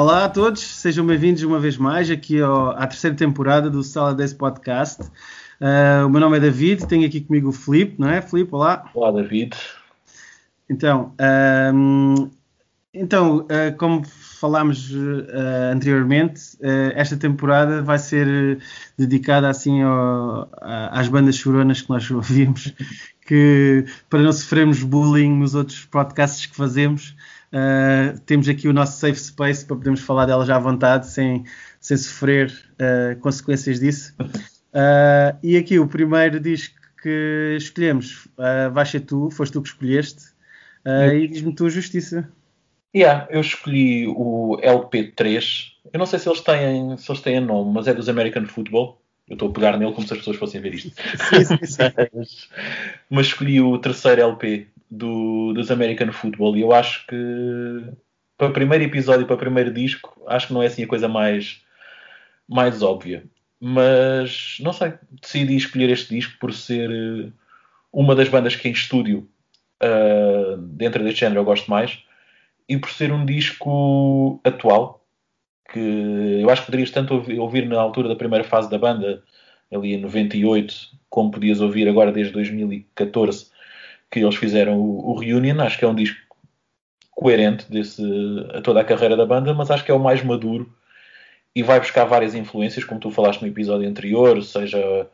Olá a todos, sejam bem-vindos uma vez mais aqui ao, à terceira temporada do Sala 10 Podcast. Uh, o meu nome é David, tenho aqui comigo o Filipe, não é? Filipe, olá. Olá, David. Então, um, então uh, como falámos uh, anteriormente, esta temporada vai ser dedicada assim ao, às bandas choronas que nós ouvimos, que para não sofrermos bullying nos outros podcasts que fazemos, Uh, temos aqui o nosso safe space para podermos falar delas à vontade, sem, sem sofrer uh, consequências disso. Uh, e aqui o primeiro disco que escolhemos vai ser tu, foste tu que escolheste, e diz-me tu a justiça. Yeah, eu escolhi o LP3. Eu não sei se eles têm, se eles têm nome, mas é dos American Football. Eu estou a pegar nele como se as pessoas fossem ver isto. Sim, sim, sim. mas, mas escolhi o terceiro LP do, dos American Football e eu acho que para o primeiro episódio, para o primeiro disco, acho que não é assim a coisa mais, mais óbvia. Mas não sei, decidi escolher este disco por ser eh, uma das bandas que em estúdio uh, dentro deste género eu gosto mais e por ser um disco atual que eu acho que poderias tanto ouvir, ouvir na altura da primeira fase da banda, ali em 98, como podias ouvir agora desde 2014 que eles fizeram o, o Reunion, acho que é um disco coerente desse, a toda a carreira da banda, mas acho que é o mais maduro e vai buscar várias influências, como tu falaste no episódio anterior, seja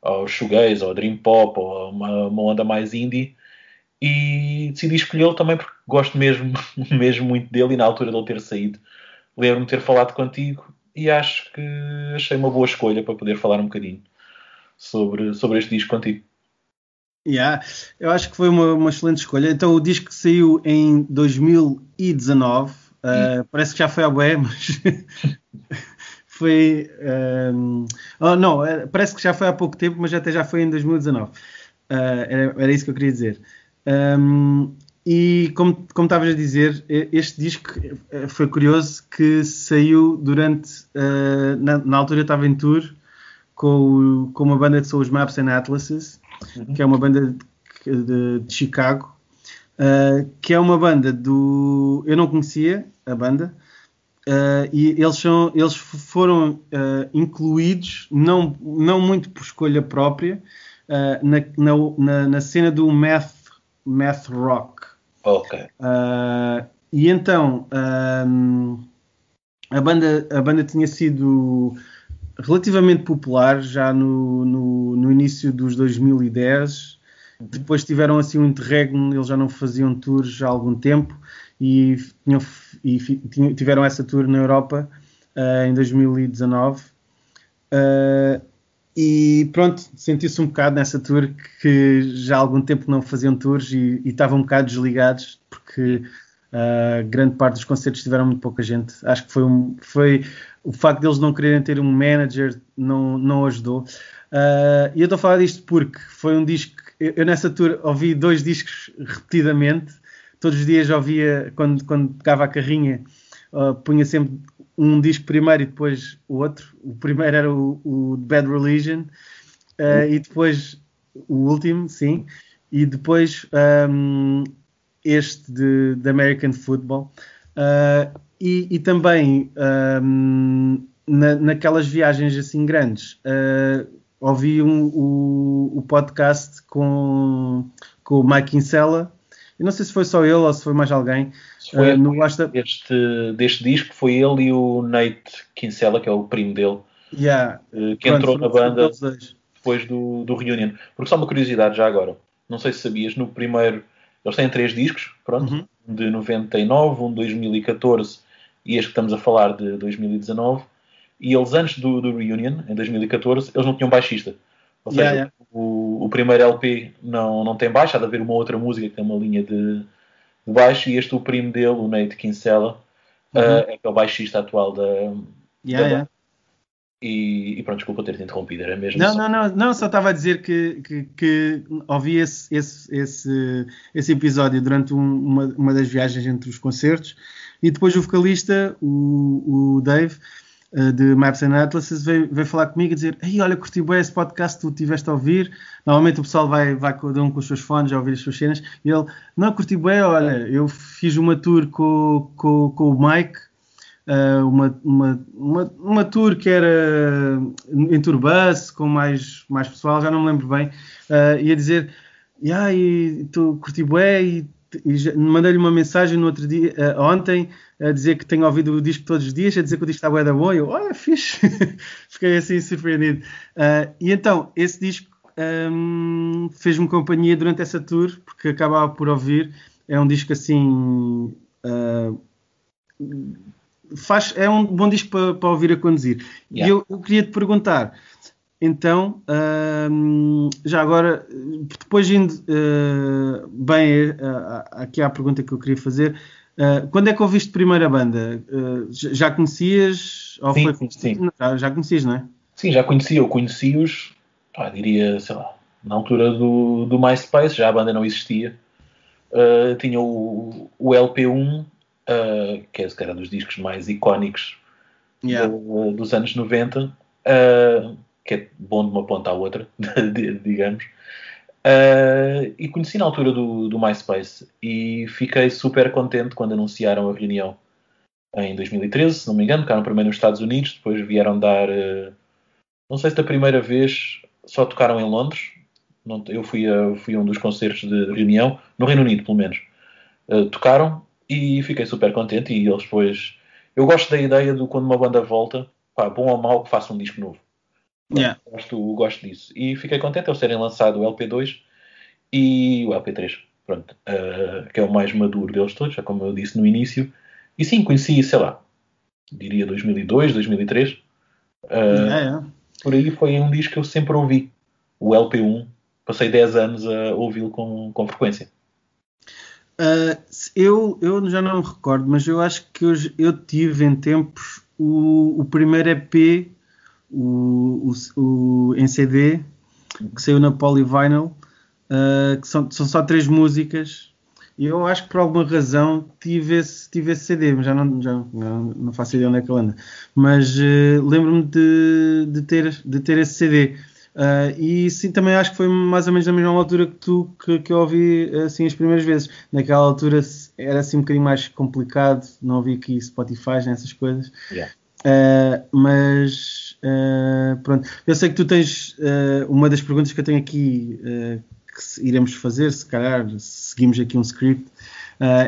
ao shoegaze, ao dream pop, ou uma, uma onda mais indie, e decidi escolhê-lo também porque gosto mesmo, mesmo muito dele e na altura dele ter saído, lembro-me ter falado contigo e acho que achei uma boa escolha para poder falar um bocadinho sobre, sobre este disco contigo. Yeah, eu acho que foi uma, uma, excelente escolha. Então, o disco saiu em 2019, uh, eh, parece que já foi à bué, mas foi. Um, eh, oh, não, eh, parece que já foi há pouco tempo, mas até já foi em 2019. Uh, era, era, isso que eu queria dizer. Um, e como, como estavas a dizer, este disco foi curioso que saiu durante. Uh, na, na, altura eu estava em tour com, com uma banda são os Maps and Atlases uhum. que é uma banda de, de, de Chicago, uh, que é uma banda do. Eu não conhecia a banda. Uh, e eles, são, eles foram uh, incluídos, não, não muito por escolha própria, na, na, na, cena do math, math rock. Ok. e então um, a, banda, a banda tinha sido relativamente popular já no, no, no, início dos 2010. Depois tiveram assim um interregno, eles já não faziam tours há algum tempo e, tinham, e tiveram essa tour na Europa uh, em 2019. Uh, eh, e pronto, senti-se um bocado nessa tour que já há algum tempo não faziam tours e, e estavam um bocado desligados porque uh, grande parte dos concertos tiveram muito pouca gente. Acho que foi, um, foi o facto deles não quererem ter um manager não, não ajudou. Uh, e eu estou a falar disto porque foi um disco. Eu, eu, nessa tour ouvi dois discos repetidamente. Todos os dias ouvia, quando, quando pegava a carrinha, uh, punha sempre um disco primeiro e depois o outro. O primeiro era o, o Bad Religion uh, e depois o último, sim. E depois um, este de, de American Football. Uh, e, e também um, na, naquelas viagens assim grandes, uh, ouvi um, o, o, podcast com, com o Mike Kinsella. Eu não sei se foi só ele ou se foi mais alguém. Foi uh, no Basta... este, deste disco foi ele e o Nate Kinsella, que é o primo dele, yeah. uh, que Pronto, entrou na banda depois do, do Reunion. Porque só uma curiosidade já agora, não sei se sabias, no primeiro, eles têm três discos, pronto, uhum. de 99, um de 2014 e este que estamos a falar de 2019, e eles antes do, do Reunion, em 2014, eles não tinham baixista. Ou seja, yeah, yeah. O, o, primeiro LP não, não tem baixo, há de haver uma outra música que tem uma linha de, de baixo, e este o primo dele, o Nate Kinsella, uhum. uh, é é o baixista atual da, yeah, da e, e, pronto, desculpa ter-te interrompido, era mesmo. Não, só... não, não, não, só estava a dizer que, que, que ouvi esse, esse, esse, esse episódio durante um, uma, uma das viagens entre os concertos e depois o vocalista, o, o Dave, uh, de Maps and Atlases, veio, veio falar comigo e dizer: Ei, olha, curti bem esse podcast que tu estiveste a ouvir. Normalmente o pessoal vai, vai cada um com os seus fones a ouvir as suas cenas. E ele: Não, curti bem, olha, eu fiz uma tour com, com, com o Mike. Uh, uma, uma, uma, uma, tour que era em Turbus, com mais, mais pessoal, já não me lembro bem, uh, e a dizer, yeah, e tu curti bué, e, e mandei-lhe uma mensagem no outro dia, uh, ontem, a dizer que tenho ouvido o disco todos os dias, a dizer que o disco está bué da bom, e eu, olha, fixe, fiquei assim surpreendido. Uh, e então, esse disco um, fez-me companhia durante essa tour, porque acabava por ouvir, é um disco assim... Uh, faz, é um bom disco para, para ouvir a conduzir. Yeah. E eu, eu, queria te perguntar, então, uh, já agora, depois indo uh, bem uh, aqui à pergunta que eu queria fazer, quando é que ouviste primeiro a banda? já conhecias? Sim, foi... sim. Já, já conhecias, não é? Sim, já conhecia. Eu conheci-os, diria, sei lá, na altura do, do MySpace, já a banda não existia. tinha o, o LP1 uh, que era dos discos mais icónicos yeah. do, dos anos 90, uh, ah, que é bom de uma ponta à outra, digamos. Uh, e conheci na altura do, do MySpace e fiquei super contente quando anunciaram a reunião em 2013, se não me engano, ficaram primeiro nos Estados Unidos, depois vieram dar, não sei se da primeira vez só tocaram em Londres, eu fui a, fui a um dos concertos de reunião, no Reino Unido pelo menos, tocaram e fiquei super contente. E eles depois. Eu gosto da ideia de quando uma banda volta, pá, bom ou mau, que faça um disco novo. Yeah. Gosto, gosto disso. E fiquei contente eles terem lançado o LP2 e o LP3, pronto, uh, que é o mais maduro deles todos, já como eu disse no início. E sim, conheci, sei lá, diria 2002, 2003. Uh, yeah, Por aí foi um disco que eu sempre ouvi, o LP1. Passei 10 anos a ouvi-lo com, com frequência. Uh, eu, eu já não me recordo, mas eu acho que eu, eu tive em tempos o, o primeiro EP, o, o, o, em CD, que saiu na Polyvinyl, uh, que são, são só três músicas. E eu acho que por alguma razão tive esse, tive esse CD, mas já não, já não, não faço ideia onde é que ele anda. Mas uh, lembro-me de, de, ter, de ter esse CD. Uh, e sim, também acho que foi mais ou menos na mesma altura que tu que, que eu ouvi assim as primeiras vezes. Naquela altura era assim um bocadinho mais complicado, não ouvi aqui Spotify nessas coisas. Yeah. Uh, mas uh, pronto, eu sei que tu tens uma das perguntas que eu tenho aqui que iremos fazer, se calhar seguimos aqui um script,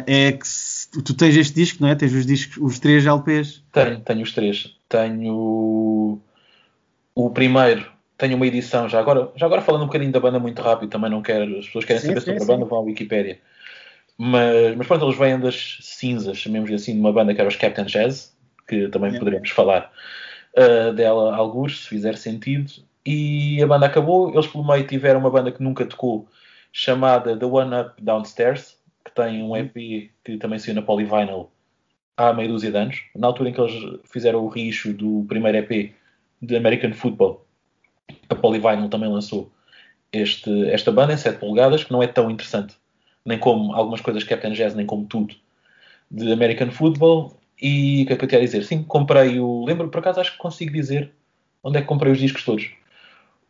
é que se, tu tens este disco, não é? Tens os discos, os três LPs? Tenho, tenho os três. Tenho o primeiro tenho uma edição, já agora, já agora falando um bocadinho da banda muito rápido, também não quero, as pessoas querem sim, saber sim, sobre sim. a banda, vão à Wikipedia. Mas, mas pronto, eles vêm das cinzas, chamemos assim, de uma banda que era os Captain Jazz, que também poderemos falar uh, dela alguns, se fizer sentido. E a banda acabou, eles pelo meio tiveram uma banda que nunca tocou, chamada The One Up Downstairs, que tem um EP que também saiu na Polyvinyl há meia dúzia de anos. Na altura em que eles fizeram o reissue do primeiro EP de American Football, a Polyvinyl também lançou este, esta banda em 7 polegadas, que não é tão interessante, nem como algumas coisas Captain Jazz, nem como tudo, de American Football. E o que é que eu te ia dizer? Sim, comprei o. Lembro, por acaso, acho que consigo dizer onde é que comprei os discos todos.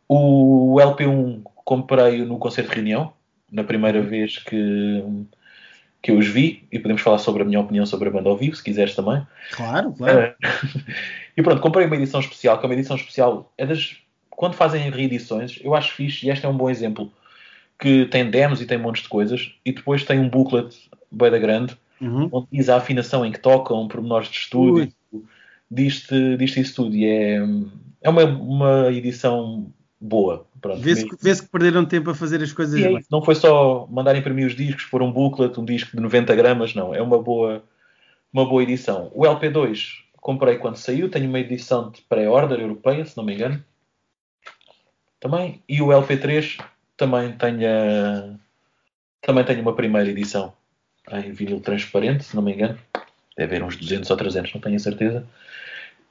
O LP1 comprei no concerto de reunião, na primeira vez que, que eu os vi, e podemos falar sobre a minha opinião sobre a banda ao vivo, se quiseres também. Claro, claro. e pronto, comprei uma edição especial, que é uma edição especial, é das quando fazem reedições, eu acho fixe, e este é um bom exemplo, que tem demos e tem montes de coisas, e depois tem um booklet bem da grande, uhum. onde diz a afinação em que tocam, pormenores de estúdio, diz-te diz isso tudo, e é, é uma, uma edição boa. Vê-se vê que perderam tempo a fazer as coisas é Não foi só mandar imprimir os discos, pôr um booklet, um disco de 90 gramas, não, é uma boa, uma boa edição. O LP2 comprei quando saiu, tenho uma edição de pré-order europeia, se não me engano, também. E o LP3 também tem, a, também tem uma primeira edição em vinil transparente, se não me engano. Deve haver uns 200 ou 300, não tenho a certeza.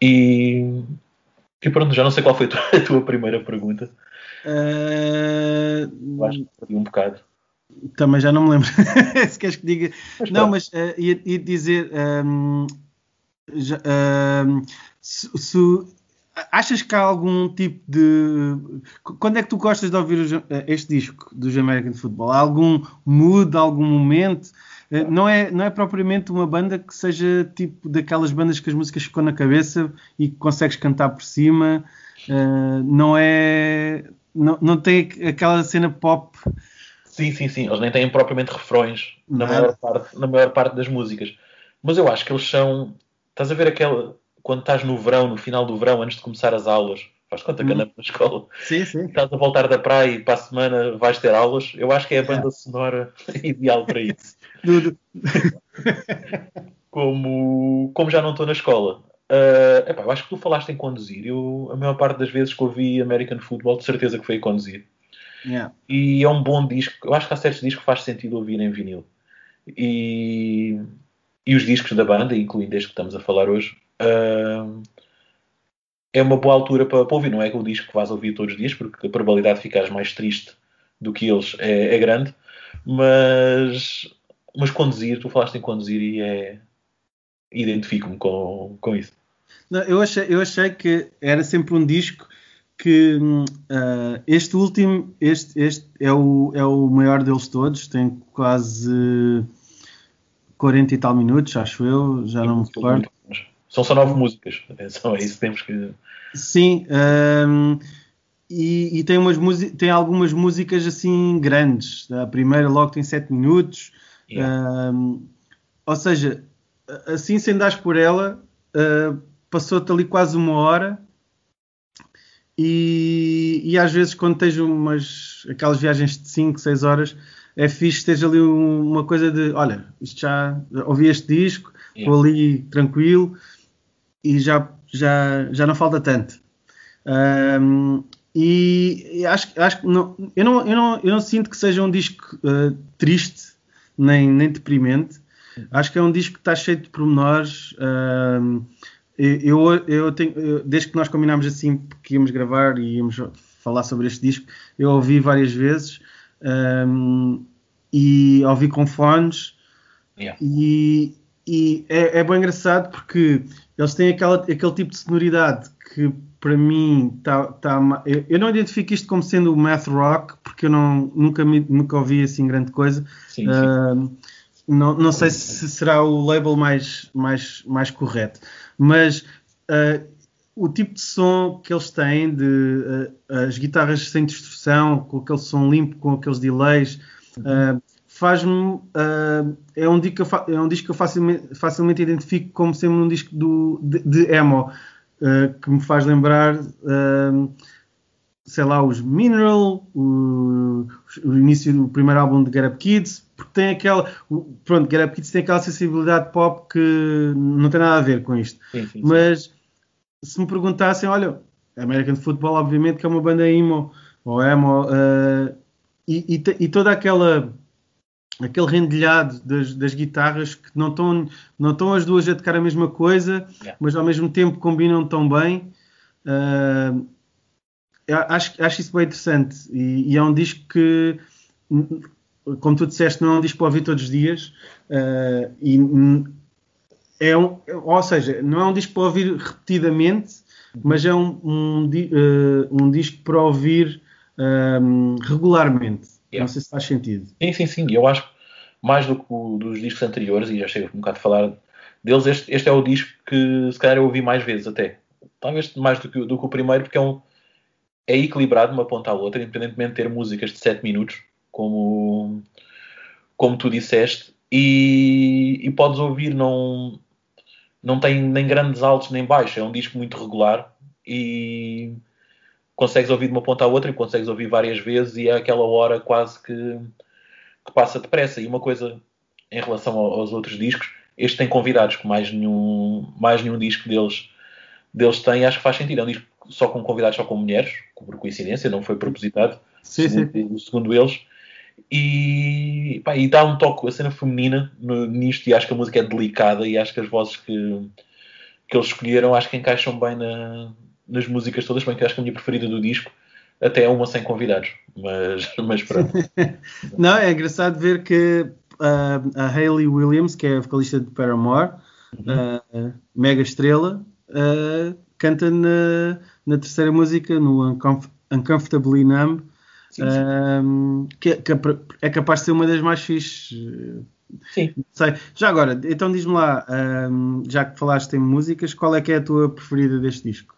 E, e pronto, já não sei qual foi a tua, a tua primeira pergunta. Uh... Acho que perdi um bocado. Também já não me lembro. se queres que diga. Mas não, mas uh, ia, ia, dizer. Um, já, um, se, se, Achas que há algum tipo de. Quando é que tu gostas de ouvir este disco dos American Football? Há algum mood, algum momento? Uh, não, é, não é propriamente uma banda que seja tipo daquelas bandas que as músicas ficam na cabeça e que consegues cantar por cima. Uh, não é. Não, não tem aquela cena pop. Sim, sim, sim. Eles nem têm propriamente refrões na maior, parte, na maior parte das músicas. Mas eu acho que eles são. Estás a ver aquela. Quando estás no verão, no final do verão, antes de começar as aulas, faz conta que hum. andamos na escola. Sim, sim. Estás a voltar da praia e para a semana vais ter aulas. Eu acho que é a banda sonora ideal para isso. como, como já não estou na escola. Uh, epá, eu acho que tu falaste em conduzir. Eu, a maior parte das vezes que ouvi American Football, de certeza que foi a conduzir. Yeah. E é um bom disco. Eu acho que há certos discos que faz sentido ouvir em vinil. E, e os discos da banda, incluindo este que estamos a falar hoje, uh, é uma boa altura para, para, ouvir. Não é que o disco que vais ouvir todos os dias, porque a probabilidade de ficares mais triste do que eles é, é grande. Mas, mas conduzir, tu falaste em conduzir e é. Identifico-me com, com isso. Não, eu, achei, eu achei que era sempre um disco que uh, este último este, este é, o, é o maior deles todos, tem quase 40 e tal minutos, acho eu, já não me recordo. São só nove músicas, atenção, é isso que temos que. Sim, um, e, e, tem, umas tem algumas músicas assim grandes. A primeira logo tem sete minutos, yeah. um, ou seja, assim sem dar por ela, uh, passou-te ali quase uma hora. E, e, às vezes quando tens umas aquelas viagens de 5, 6 horas é fixe ter ali uma coisa de olha, isto já ouvi este disco, estou yeah. ali tranquilo e já, já, já não falta tanto. Um, e acho, acho que não, eu, não, eu, não, eu não sinto que seja um disco uh, triste nem, nem deprimente. Acho que é um disco que está cheio de pormenores. Uh, eu, eu tenho, eu, desde que nós combinámos assim que íamos gravar e íamos falar sobre este disco, eu ouvi várias vezes um, e ouvi com fones yeah. e, e é, é bem engraçado porque eles têm aquela, aquele tipo de sonoridade que para mim está. Tá, eu, eu, não identifico isto como sendo o math rock porque eu não, nunca, me, nunca ouvi assim grande coisa. Sim, sim. Uh, não, não sei se será o label mais, mais, mais correto, mas uh, o tipo de som que eles têm, de uh, as guitarras sem distorção, com aquele som limpo, com aqueles delays, uh, faz-me. Uh, é, um disco que eu, é um disco que eu facilmente, facilmente identifico como sendo um disco do, de, de emo, uh, que me faz lembrar, uh, sei lá, os Mineral, o, o, início do primeiro álbum de Get Up Kids, porque tem aquela. O, pronto, Get Up Kids tem aquela sensibilidade pop que não tem nada a ver com isto. Sim, sim, sim. Mas se me perguntassem, olha, American Football, obviamente, que é uma banda emo, ou emo, e, e, e toda aquela aquele rendilhado das, das, guitarras que não estão não as duas a tocar a mesma coisa, yeah. mas ao mesmo tempo combinam tão bem. Uh, acho, acho isso bem interessante e, e, é um disco que, como tu disseste, não é um disco para ouvir todos os dias. Uh, e é um, ou seja, não é um disco para ouvir repetidamente, mas é um, um, uh, um disco para ouvir regularmente. Yeah. Não sei se faz sentido. Sim, sim, sim. Eu acho mais do que o, dos discos anteriores, e já chego um bocado a falar deles, este, este é o disco que se calhar eu ouvi mais vezes até. Talvez mais do que, do que o primeiro, porque é, um, é equilibrado de uma ponta à outra, independentemente de ter músicas de 7 minutos, como, como tu disseste, e, e podes ouvir, não, não tem nem grandes altos nem baixos, é um disco muito regular e consegues ouvir de uma ponta à outra e consegues ouvir várias vezes e é aquela hora quase que, que passa depressa. E uma coisa em relação aos outros discos, este tem convidados que mais nenhum, mais nenhum disco deles, deles tem, acho que faz sentido. É um disco só com convidados, só com mulheres, por coincidência, não foi propositado, sim, segundo, sim. segundo eles. E, pá, e dá um toque, a cena feminina no, nisto, e acho que a música é delicada, e acho que as vozes que, que eles escolheram, acho que encaixam bem na, nas músicas todas, bem que acho que a minha preferida do disco até é uma sem convidados, mas, mas pronto. Não, é engraçado ver que uh, a Hayley Williams, que é a vocalista de Paramore, uhum. uh, mega estrela, uh, canta na, na, terceira música, no Uncomf Uncomfortably Numb, sim, sim. que, é, que, é capaz de ser uma das mais fixes Sim. Sei. Já agora, então diz-me lá, um, já que falaste em músicas, qual é que é a tua preferida deste disco?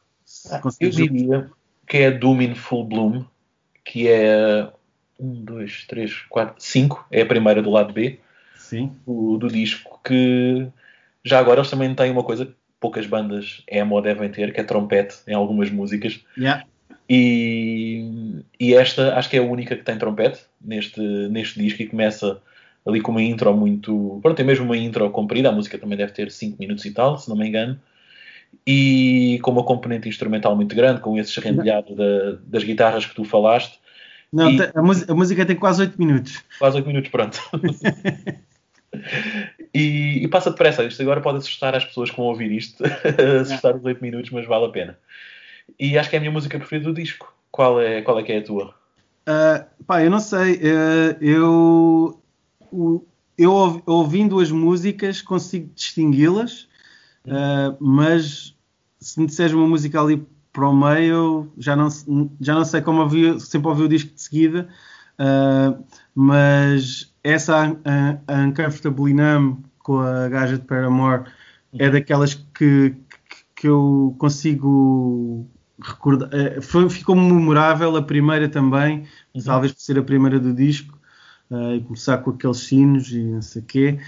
Ah, eu diria que é Doom in Full Bloom, que é um, dois, três, quatro, cinco, é a primeira do lado B Sim. Do, do disco, que já agora eles também têm uma coisa que poucas bandas emo devem ter, que é trompete em algumas músicas. Yeah. E, e esta acho que é a única que tem trompete neste, neste disco e começa ali com uma intro muito. Pronto, tem mesmo uma intro comprida, a música também deve ter 5 minutos e tal, se não me engano. E com uma componente instrumental muito grande, com esse rendilhado da, das guitarras que tu falaste. Não, e... a, música, a, música tem quase 8 minutos. Quase 8 minutos, pronto. e, e, passa depressa. Isto agora pode assustar as pessoas que vão ouvir isto, assustar os 8 minutos, mas vale a pena. E acho que é a minha música preferida do disco. Qual é, qual é que é a tua? Uh, pá, eu não sei. Uh, eu, eu ouvindo as músicas consigo distingui-las, uh, mas se me disseres uma música ali para o meio, já não, já não sei como ouvi, sempre ouvi o disco de seguida, mas essa a, a Uncomfortably Numb com a gaja de Paramore é daquelas que, que, que eu consigo recordar. ficou memorável a primeira também, uhum. talvez por ser a primeira do disco uh, e começar com aqueles sinos e não sei o quê.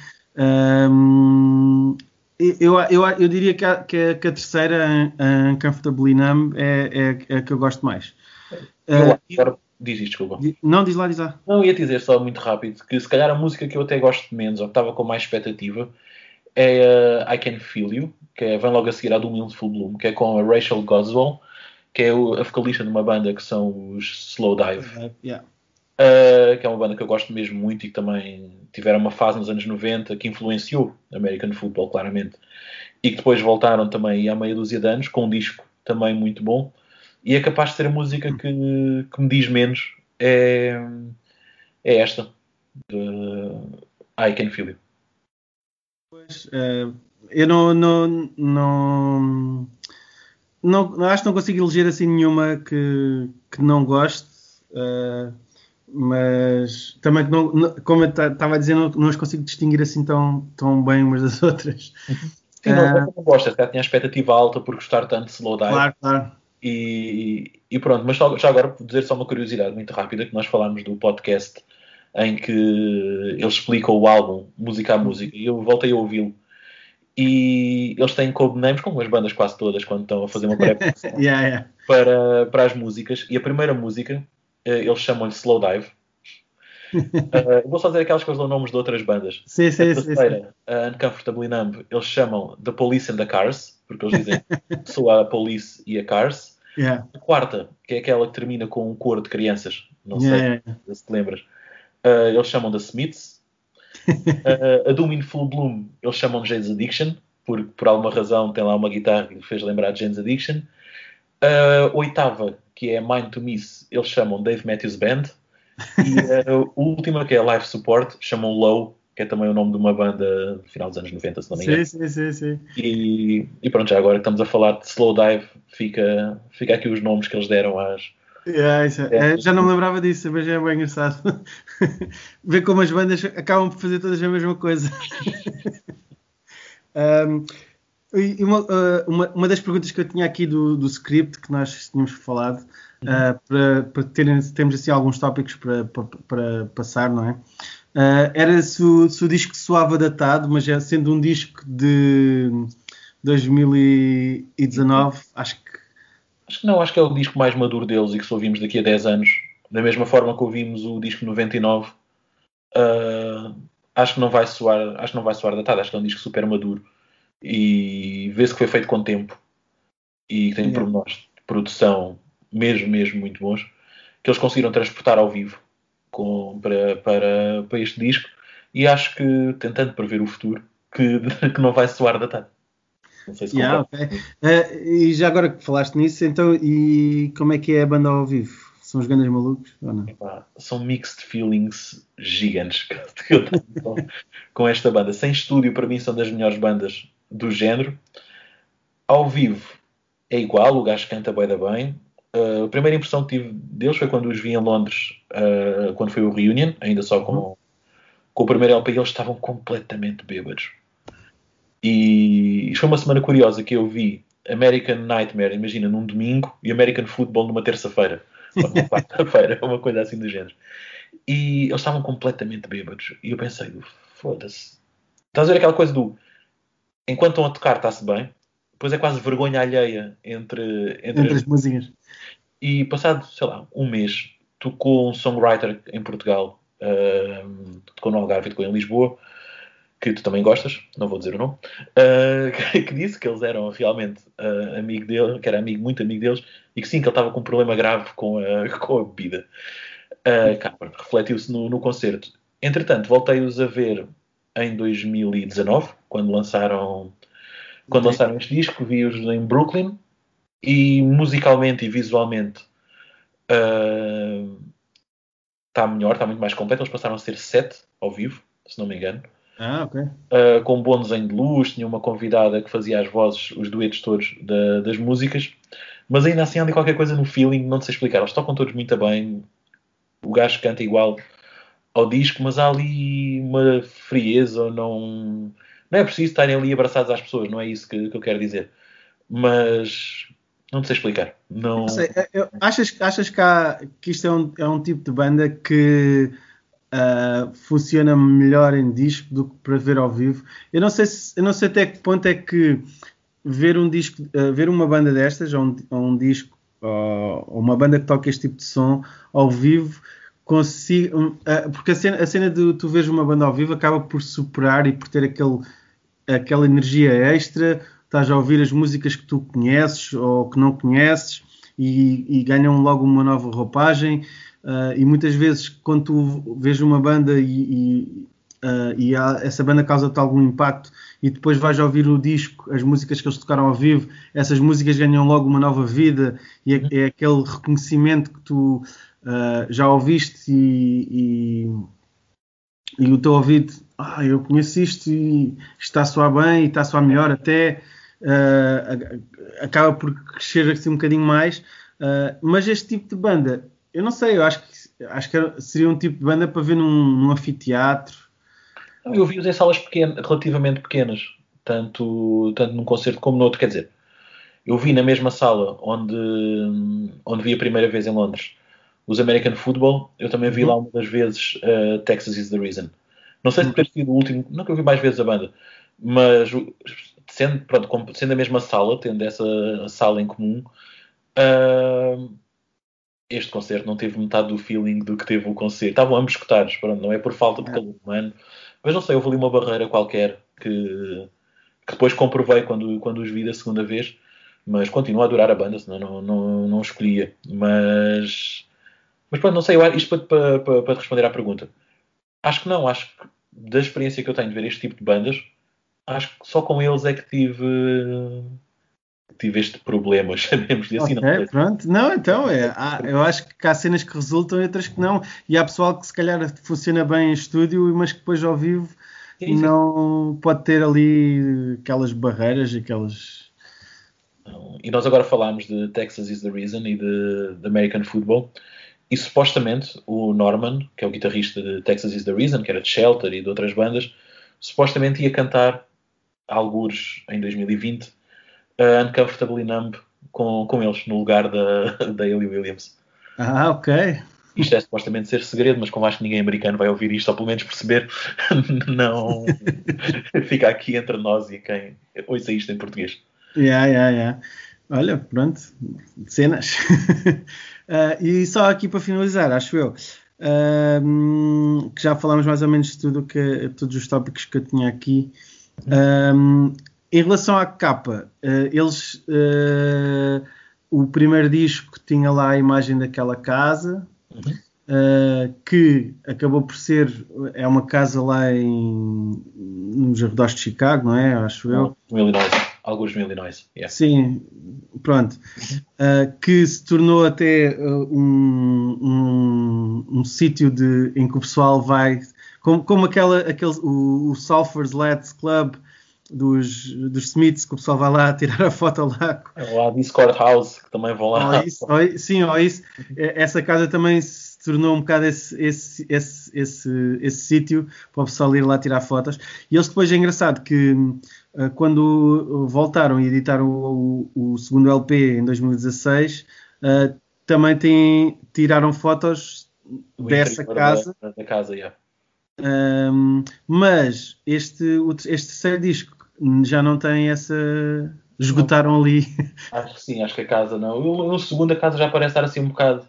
Um, eu, eu, eu diria que a, que a, que a terceira, a Uncomfortably Numb, é, é, é, a que eu gosto mais. Uh, agora diz isto, desculpa. Não, diz lá, diz lá. Não, ia dizer só muito rápido que se calhar a música que eu até gosto menos, ou que estava com mais expectativa, é uh, I Can Feel You, que é, vem logo a seguir à do Mills Full Bloom, que é com a Rachel Goswell, que é a vocalista de uma banda que são os Slow Dive. Yeah. Uh, que é uma banda que eu gosto mesmo muito e que também tiveram uma fase nos anos 90 que influenciou American Football, claramente. E que depois voltaram também há meia dúzia de anos com um disco também muito bom. E é capaz de ser a música que, que me diz menos. É, é esta, de I Can Feel You. Pois, uh, eu não, não, não, não, acho que não consigo eleger assim nenhuma que, que não goste. Uh, mas também não, como eu estava a dizer, não, não as consigo distinguir assim tão, tão bem umas das outras. Sim, não, uh, não gosta, já tinha expectativa alta por gostar tanto de Slow Dive. Claro, claro. E, e pronto, mas só, já agora dizer só uma curiosidade muito rápida, que nós falámos do podcast em que ele explica o álbum, música a música, e eu voltei a ouvi-lo. E eles têm codenames, como as bandas quase todas, quando estão a fazer uma pré yeah, yeah. para, para as músicas. E a primeira música eles chamam-lhe Slow Dive. uh, vou só dizer aquelas coisas ou nomes de outras bandas. Sim, sim, a terceira, sim, a Uncomfortably Numb, eles chamam The Police and the Cars, porque eles dizem sou a Police e a Cars. Yeah. A quarta, que é aquela que termina com um coro de crianças, não yeah, sei se te lembras, uh, eles chamam The Smiths. uh, a Doom in Full Bloom, eles chamam de Jane's Addiction, porque por alguma razão tem lá uma guitarra que lhe fez lembrar de Jane's Addiction. A oitava, que é Mind to Miss, eles chamam Dave Matthews Band. E a última, que é Live Support, chamam Low, que é também o nome de uma banda do final dos anos 90, se não me engano. Sim, sim, sim. sim. E, e pronto, já agora que estamos a falar de Slow Dive, fica, fica aqui os nomes que eles deram às. Yeah, é, é, já não me lembrava disso, mas é bem engraçado. Ver como as bandas acabam por fazer todas a mesma coisa. um, E uma, uh, uma, uma, das perguntas que eu tinha aqui do, do script que nós tínhamos falado, uh, para, para terem, termos assim alguns tópicos para, para, para passar, não é? Uh, era se o, se o, disco soava datado, mas é, sendo um disco de 2019, acho que. Acho que não, acho que é o disco mais maduro deles e que se ouvimos daqui a 10 anos, da mesma forma que ouvimos o disco 99, acho que não vai soar, acho que não vai soar datado, acho que é um disco super maduro e vê-se que foi feito com tempo e tem yeah. pormenores de produção mesmo, mesmo muito bons que eles conseguiram transportar ao vivo com, para, para, para este disco e acho que, tentando prever o futuro, que, que não vai soar datado. Não sei se yeah, okay. uh, E já agora que falaste nisso, então, e como é que é a banda ao vivo? São os grandes malucos ou não? Epá, são mixed feelings gigantes que eu tenho com, com esta banda. Sem estúdio, para mim, são das melhores bandas do género. Ao vivo é igual, o gajo canta bem da bem. Uh, a primeira impressão que tive deles foi quando os vi em Londres, uh, quando foi o Reunion, ainda só com, com o primeiro LP eles estavam completamente bêbados. E foi uma semana curiosa que eu vi American Nightmare, imagina, num domingo e American Football numa terça-feira. Uma quarta-feira, uma coisa assim do género. E eles estavam completamente bêbados. E eu pensei, foda-se. Estás a ver aquela coisa do enquanto estão a tocar está-se bem, depois é quase vergonha alheia entre, entre, entre as músicas. E passado, sei lá, um mês, tocou um songwriter em Portugal, uh, tocou no Algarve e tocou em Lisboa, que tu também gostas, não vou dizer o nome, uh, que, disse que eles eram realmente uh, amigo dele, que era amigo, muito amigo deles, e que sim, que ele estava com um problema grave com a, com a bebida. Uh, refletiu-se no, no concerto. Entretanto, voltei-os a ver em 2019, quando lançaram, quando lançaram este disco, vi-os em Brooklyn, e musicalmente e visualmente está melhor, está muito mais completo. Eles passaram a ser sete ao vivo, se não me engano. Ah, ok. Uh, com um bom desenho de luz, tinha uma convidada que fazia as vozes, os duetos todos da, das músicas, mas ainda assim há qualquer coisa no feeling, não sei explicar. Eles tocam todos muito bem, o gajo canta igual ao disco, mas há ali uma frieza, não, não é preciso estarem ali abraçados às pessoas, não é isso que, que eu quero dizer. Mas não sei explicar. Não... não sei, eu, achas, achas que, há, que isto é um, é um tipo de banda que uh, funciona melhor em disco do que para ver ao vivo. Eu não sei, se, eu não sei até que ponto é que ver um disco, uh, ver uma banda destas, ou um, ou um disco, ou uma banda que toca este tipo de som ao vivo, consiga, uh, porque a cena, a cena de tu veres uma banda ao vivo acaba por superar e por ter aquele, aquela energia extra, estás a ouvir as músicas que tu conheces ou que não conheces e, e ganham logo uma nova roupagem Uh, e muitas vezes, quando tu vês uma banda e, e, uh, e há, essa banda causa-te algum impacto e depois vais ouvir o disco, as músicas que eles tocaram ao vivo, essas músicas ganham logo uma nova vida e é, é aquele reconhecimento que tu uh, já ouviste e, e, o teu ouvido, ah, eu conheço isto e está a soar bem e está a soar melhor até, acaba por crescer assim um bocadinho mais. mas este tipo de banda eu não sei, eu acho que, acho que seria um tipo de banda para ver num, num anfiteatro. Eu vi-os em salas pequenas, relativamente pequenas, tanto, tanto num concerto como no outro. Quer dizer, eu vi na mesma sala onde, onde vi a primeira vez em Londres os American Football, eu também vi uhum. lá uma das vezes uh, Texas is the Reason. Não sei se ter sido o último, eu vi mais vezes a banda, mas sendo, pronto, sendo a mesma sala, tendo essa sala em comum, uh, este concerto não teve metade do feeling do que teve o concerto. Estavam ambos escutados, pronto, não é por falta de calor humano, mas não sei, houve ali uma barreira qualquer que, que depois comprovei quando, quando os vi da segunda vez, mas continuo a adorar a banda, senão não, não, não escolhia. Mas, mas pronto, não sei, isto para, para, para, responder à pergunta. Acho que não, acho que da experiência que eu tenho de ver este tipo de bandas, acho que só com eles é que tive tive este problema, chamemos-lhe assim. Okay, não, pronto. Não, então, é, há, eu acho que há cenas que resultam e outras que não. E há pessoal que se calhar funciona bem em estúdio, mas que depois ao vivo sim, sim. não pode ter ali aquelas barreiras, aquelas... E nós agora falámos de Texas is the Reason e de, de American Football. E supostamente o Norman, que é o guitarrista de Texas is the Reason, que era de Shelter e de outras bandas, supostamente ia cantar algures em 2020 uh, Uncomfortably Numb com, com eles, no lugar da, da Hayley Williams. Ah, ok. Isto é supostamente ser segredo, mas como acho que ninguém americano vai ouvir isto, ou pelo menos perceber, não fica aqui entre nós e quem ouça isto em português. Yeah, yeah, yeah. Olha, pronto, cenas. uh, e só aqui para finalizar, acho eu, uh, que já falámos mais ou menos de tudo que, todos os tópicos que eu tinha aqui. Um, em relação à capa, uh, eles uh, o primeiro disco tinha lá a imagem daquela casa uhum. uh, que acabou por ser é uma casa lá em nos arredores de Chicago, não é? Acho eu. Alguns no Illinois. Yeah. Sim, pronto. que se tornou até um, um, um sítio em que o pessoal vai como, como aquela, aquele, o, o Sulphur's Lads Club dos, dos Smiths, que o pessoal vai lá tirar a foto lá. Ou a Discord House, que também vão lá. Ou isso, ou, sim, ou isso. Essa casa também se tornou um bocado esse, esse, esse, esse, esse sítio para o pessoal ir lá tirar fotos. E eles depois é engraçado que uh, quando voltaram e editaram o, o, o segundo LP em 2016, uh, também tiraram fotos o dessa casa. Da, da casa yeah. um, mas este, este terceiro disco já não tem essa. Esgotaram ali. Acho que sim, acho que a casa não. No segundo a casa já parece estar assim um bocado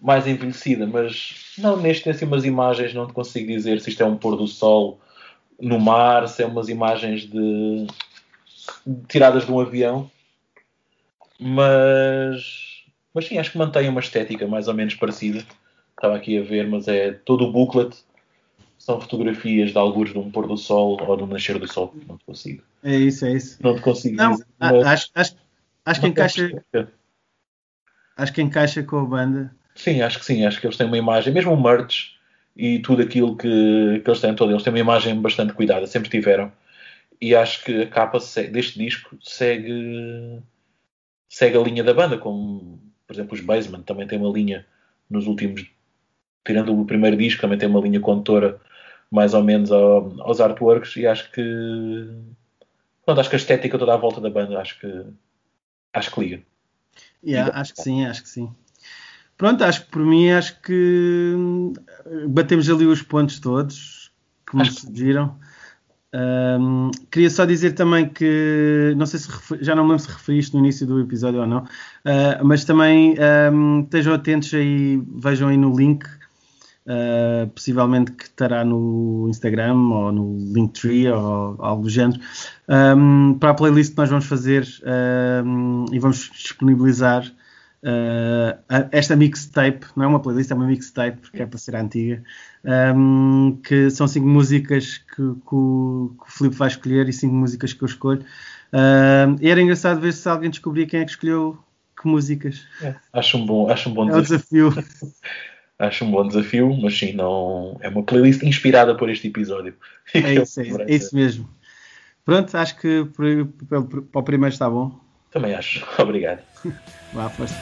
mais envelhecida, mas não, neste tem assim umas imagens, não te consigo dizer se isto é um pôr do sol no mar, se é umas imagens de tiradas de um avião, mas, mas sim, acho que mantém uma estética mais ou menos parecida. Estava aqui a ver, mas é todo o booklet são fotografias de alguns de um pôr do sol ou do nascer do sol. Não te consigo. É isso, é isso. Não te consigo não, dizer. Acho, acho, acho que encaixa. Acho que encaixa com a banda. Sim, acho que sim. Acho que eles têm uma imagem, mesmo o merch e tudo aquilo que, que eles têm todo, eles têm uma imagem bastante cuidada, sempre tiveram. E acho que a capa deste disco segue, segue a linha da banda, como por exemplo os Basement também tem uma linha nos últimos, tirando o primeiro disco, também tem uma linha condutora mais ou menos ao, aos artworks e acho que pronto, acho que a estética toda à volta da banda acho que acho que liga. Yeah, acho que sim, acho que sim. Pronto, acho que por mim acho que batemos ali os pontos todos que me surgiram. Um, queria só dizer também que não sei se já não me lembro se referiste no início do episódio ou não, uh, mas também um, estejam atentos aí, vejam aí no link, uh, possivelmente que estará no Instagram ou no Linktree ou algo do género, um, para a playlist que nós vamos fazer e vamos disponibilizar Uh, esta mixtape, não é uma playlist, é uma mixtape, porque é para ser antiga, um, que são cinco músicas que, que, o, que o Filipe vai escolher e cinco músicas que eu escolho. Uh, e era engraçado ver se alguém descobria quem é que escolheu que músicas. É, acho um bom, acho um bom é desafio. desafio. acho um bom desafio, mas sim, não é uma playlist inspirada por este episódio. É isso, é, é isso mesmo. Pronto, acho que para o primeiro está bom. Também acho. Obrigado. Vá, força.